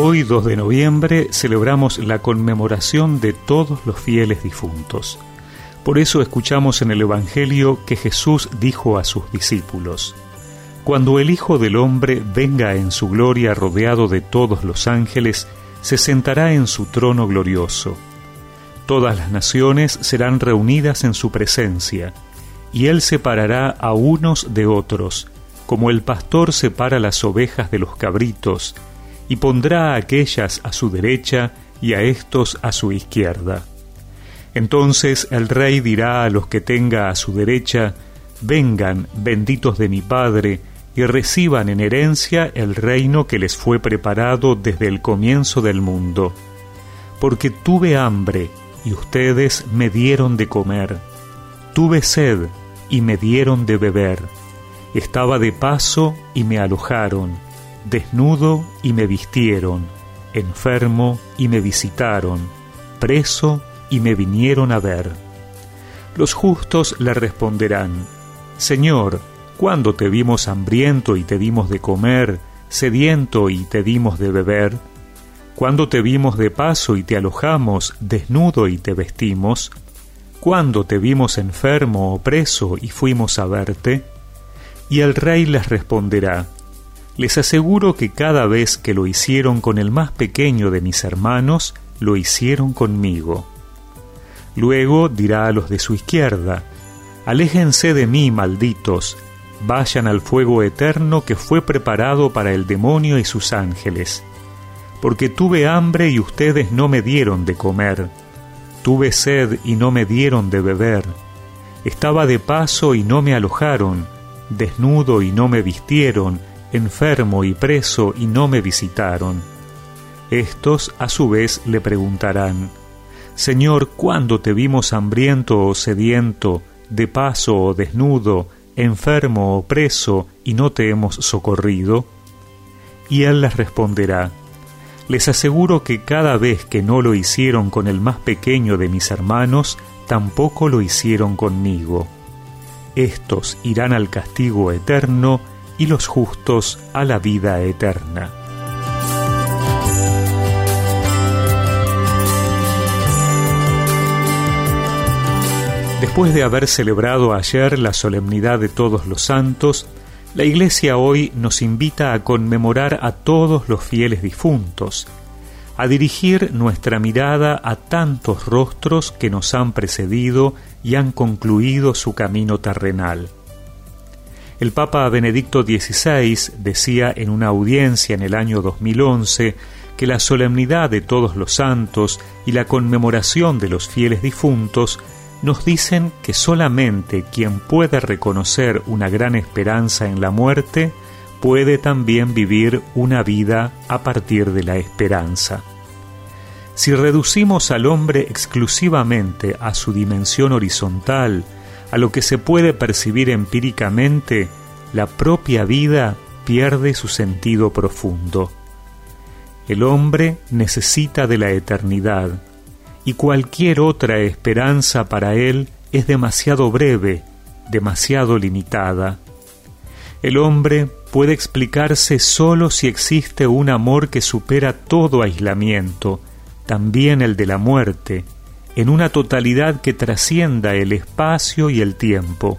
Hoy, 2 de noviembre, celebramos la conmemoración de todos los fieles difuntos. Por eso escuchamos en el Evangelio que Jesús dijo a sus discípulos, Cuando el Hijo del Hombre venga en su gloria rodeado de todos los ángeles, se sentará en su trono glorioso. Todas las naciones serán reunidas en su presencia, y él separará a unos de otros, como el pastor separa las ovejas de los cabritos, y pondrá a aquellas a su derecha y a estos a su izquierda. Entonces el rey dirá a los que tenga a su derecha, Vengan, benditos de mi Padre, y reciban en herencia el reino que les fue preparado desde el comienzo del mundo. Porque tuve hambre, y ustedes me dieron de comer. Tuve sed, y me dieron de beber. Estaba de paso, y me alojaron desnudo y me vistieron, enfermo y me visitaron, preso y me vinieron a ver. Los justos le responderán, Señor, ¿cuándo te vimos hambriento y te dimos de comer, sediento y te dimos de beber? ¿Cuándo te vimos de paso y te alojamos, desnudo y te vestimos? ¿Cuándo te vimos enfermo o preso y fuimos a verte? Y el rey les responderá, les aseguro que cada vez que lo hicieron con el más pequeño de mis hermanos, lo hicieron conmigo. Luego dirá a los de su izquierda, Aléjense de mí, malditos, vayan al fuego eterno que fue preparado para el demonio y sus ángeles. Porque tuve hambre y ustedes no me dieron de comer, tuve sed y no me dieron de beber, estaba de paso y no me alojaron, desnudo y no me vistieron, enfermo y preso y no me visitaron. Estos a su vez le preguntarán, Señor, ¿cuándo te vimos hambriento o sediento, de paso o desnudo, enfermo o preso, y no te hemos socorrido? Y él les responderá, Les aseguro que cada vez que no lo hicieron con el más pequeño de mis hermanos, tampoco lo hicieron conmigo. Estos irán al castigo eterno, y los justos a la vida eterna. Después de haber celebrado ayer la solemnidad de todos los santos, la Iglesia hoy nos invita a conmemorar a todos los fieles difuntos, a dirigir nuestra mirada a tantos rostros que nos han precedido y han concluido su camino terrenal. El Papa Benedicto XVI decía en una audiencia en el año 2011 que la solemnidad de todos los santos y la conmemoración de los fieles difuntos nos dicen que solamente quien puede reconocer una gran esperanza en la muerte puede también vivir una vida a partir de la esperanza. Si reducimos al hombre exclusivamente a su dimensión horizontal, a lo que se puede percibir empíricamente, la propia vida pierde su sentido profundo. El hombre necesita de la eternidad, y cualquier otra esperanza para él es demasiado breve, demasiado limitada. El hombre puede explicarse solo si existe un amor que supera todo aislamiento, también el de la muerte, en una totalidad que trascienda el espacio y el tiempo.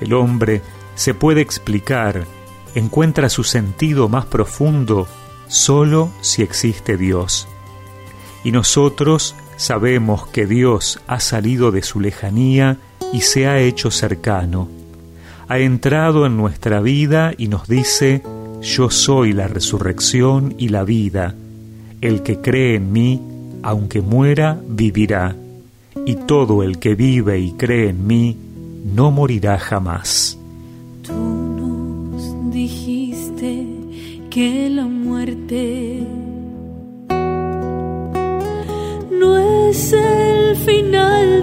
El hombre se puede explicar, encuentra su sentido más profundo solo si existe Dios. Y nosotros sabemos que Dios ha salido de su lejanía y se ha hecho cercano. Ha entrado en nuestra vida y nos dice, yo soy la resurrección y la vida. El que cree en mí, aunque muera, vivirá, y todo el que vive y cree en mí, no morirá jamás. Tú nos dijiste que la muerte no es el final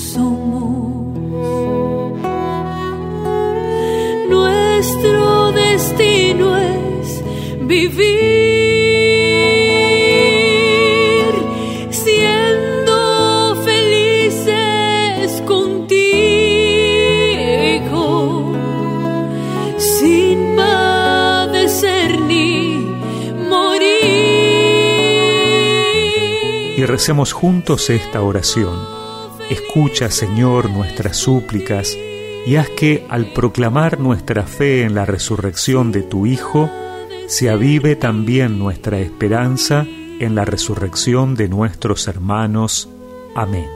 somos. Nuestro destino es vivir siendo felices contigo, sin padecer ni morir. Y recemos juntos esta oración. Escucha, Señor, nuestras súplicas y haz que, al proclamar nuestra fe en la resurrección de tu Hijo, se avive también nuestra esperanza en la resurrección de nuestros hermanos. Amén.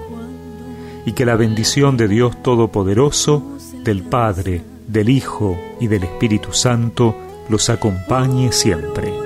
Y que la bendición de Dios Todopoderoso, del Padre, del Hijo y del Espíritu Santo los acompañe siempre.